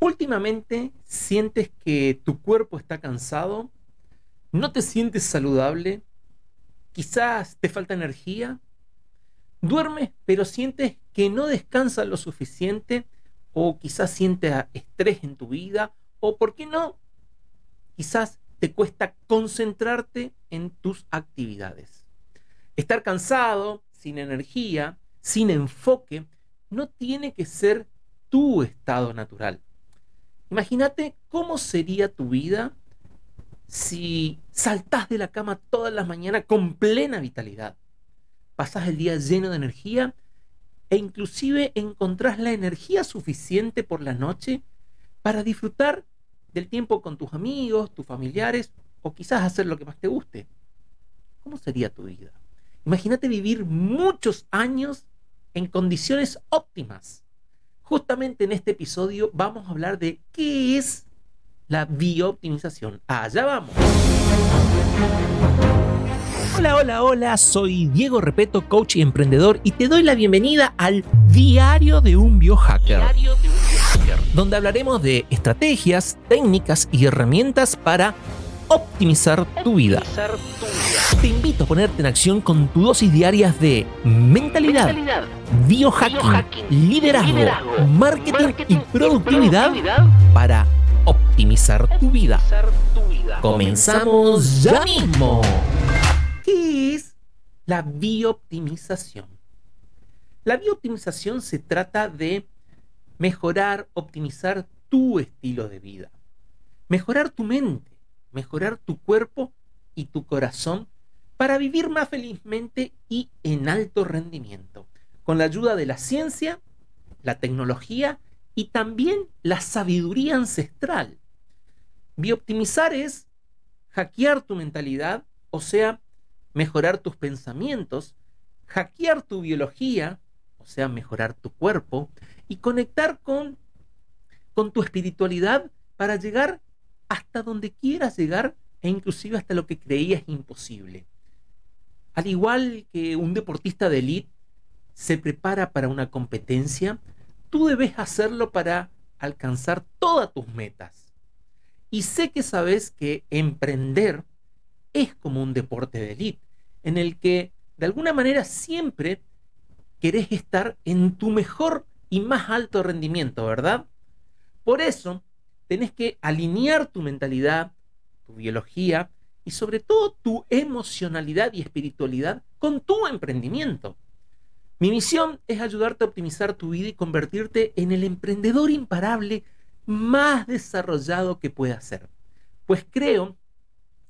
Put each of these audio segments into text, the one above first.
Últimamente sientes que tu cuerpo está cansado, no te sientes saludable, quizás te falta energía, duermes pero sientes que no descansas lo suficiente o quizás sientes estrés en tu vida o, ¿por qué no? Quizás te cuesta concentrarte en tus actividades. Estar cansado, sin energía, sin enfoque, no tiene que ser tu estado natural. Imagínate cómo sería tu vida si saltás de la cama todas las mañanas con plena vitalidad. Pasás el día lleno de energía e inclusive encontrás la energía suficiente por la noche para disfrutar del tiempo con tus amigos, tus familiares o quizás hacer lo que más te guste. ¿Cómo sería tu vida? Imagínate vivir muchos años en condiciones óptimas Justamente en este episodio vamos a hablar de qué es la biooptimización. Allá vamos. Hola, hola, hola, soy Diego Repeto, coach y emprendedor y te doy la bienvenida al Diario de un Biohacker. Donde hablaremos de estrategias, técnicas y herramientas para optimizar tu vida. Te invito a ponerte en acción con tu dosis diarias de mentalidad, biohacking, liderazgo, marketing, y productividad, para optimizar tu vida. Comenzamos ya mismo. ¿Qué es la biooptimización? La biooptimización se trata de mejorar, optimizar tu estilo de vida, mejorar tu mente, mejorar tu cuerpo y tu corazón para vivir más felizmente y en alto rendimiento, con la ayuda de la ciencia, la tecnología y también la sabiduría ancestral. Bioptimizar es hackear tu mentalidad, o sea, mejorar tus pensamientos, hackear tu biología, o sea, mejorar tu cuerpo, y conectar con, con tu espiritualidad para llegar hasta donde quieras llegar e inclusive hasta lo que creías imposible. Al igual que un deportista de élite se prepara para una competencia, tú debes hacerlo para alcanzar todas tus metas. Y sé que sabes que emprender es como un deporte de élite, en el que de alguna manera siempre querés estar en tu mejor y más alto rendimiento, ¿verdad? Por eso, tenés que alinear tu mentalidad, tu biología y sobre todo tu emocionalidad y espiritualidad con tu emprendimiento. Mi misión es ayudarte a optimizar tu vida y convertirte en el emprendedor imparable más desarrollado que pueda ser. Pues creo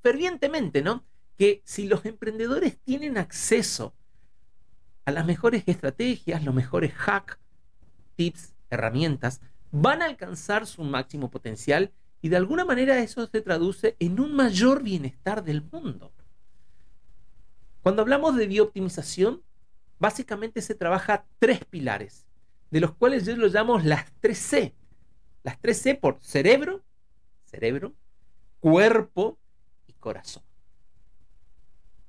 fervientemente, ¿no? Que si los emprendedores tienen acceso a las mejores estrategias, los mejores hacks, tips, herramientas, van a alcanzar su máximo potencial y de alguna manera eso se traduce en un mayor bienestar del mundo. Cuando hablamos de biooptimización, básicamente se trabaja tres pilares, de los cuales yo los llamo las tres C. Las tres C por cerebro, cerebro, cuerpo y corazón.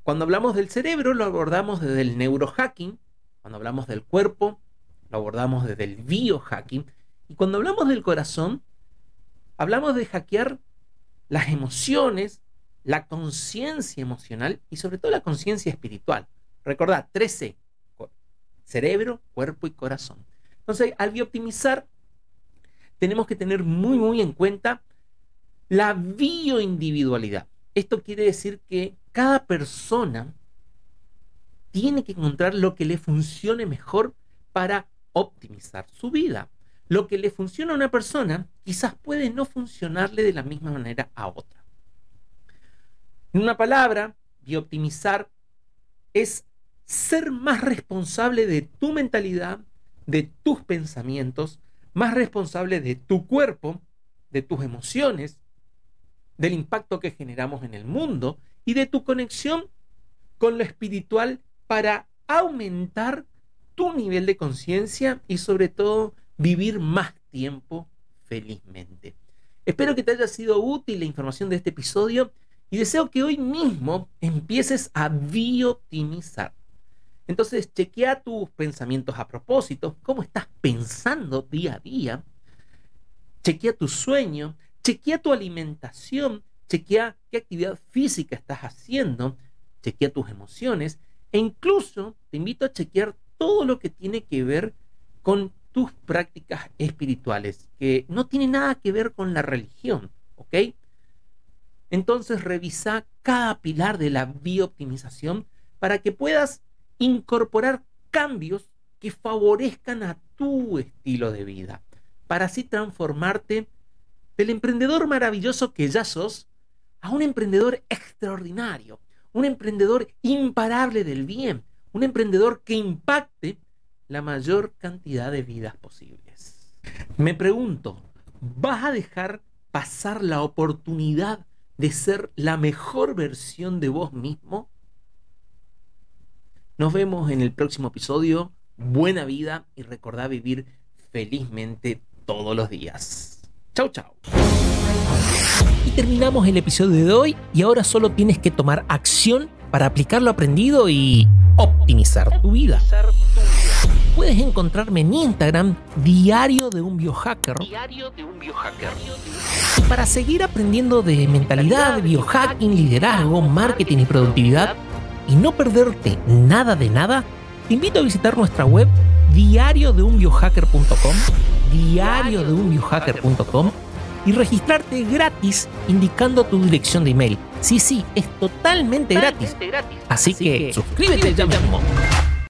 Cuando hablamos del cerebro, lo abordamos desde el neurohacking. Cuando hablamos del cuerpo, lo abordamos desde el biohacking. Y cuando hablamos del corazón, Hablamos de hackear las emociones, la conciencia emocional y sobre todo la conciencia espiritual. Recordad, 13. Cerebro, cuerpo y corazón. Entonces, al biooptimizar, tenemos que tener muy, muy en cuenta la bioindividualidad. Esto quiere decir que cada persona tiene que encontrar lo que le funcione mejor para optimizar su vida lo que le funciona a una persona quizás puede no funcionarle de la misma manera a otra. En una palabra, biooptimizar es ser más responsable de tu mentalidad, de tus pensamientos, más responsable de tu cuerpo, de tus emociones, del impacto que generamos en el mundo y de tu conexión con lo espiritual para aumentar tu nivel de conciencia y sobre todo vivir más tiempo felizmente. Espero que te haya sido útil la información de este episodio y deseo que hoy mismo empieces a biooptimizar. Entonces, chequea tus pensamientos a propósito, cómo estás pensando día a día. chequea tu sueño, chequea tu alimentación, chequea qué actividad física estás haciendo, chequea tus emociones e incluso te invito a chequear todo lo que tiene que ver con tus prácticas espirituales, que no tiene nada que ver con la religión, ¿ok? Entonces revisa cada pilar de la biooptimización para que puedas incorporar cambios que favorezcan a tu estilo de vida, para así transformarte del emprendedor maravilloso que ya sos a un emprendedor extraordinario, un emprendedor imparable del bien, un emprendedor que impacte la mayor cantidad de vidas posibles. Me pregunto, ¿vas a dejar pasar la oportunidad de ser la mejor versión de vos mismo? Nos vemos en el próximo episodio. Buena vida y recordá vivir felizmente todos los días. Chau, chau. Y terminamos el episodio de hoy y ahora solo tienes que tomar acción para aplicar lo aprendido y optimizar tu vida. Puedes encontrarme en Instagram, Diario de un Biohacker. Diario de un Biohacker. Para seguir aprendiendo de mentalidad, biohacking, liderazgo, marketing y productividad y no perderte nada de nada, te invito a visitar nuestra web diariodeunbiohacker.com, diariodeunbiohacker.com y registrarte gratis indicando tu dirección de email. Sí, sí, es totalmente, gratis. Así, que, suscríbete ya mismo.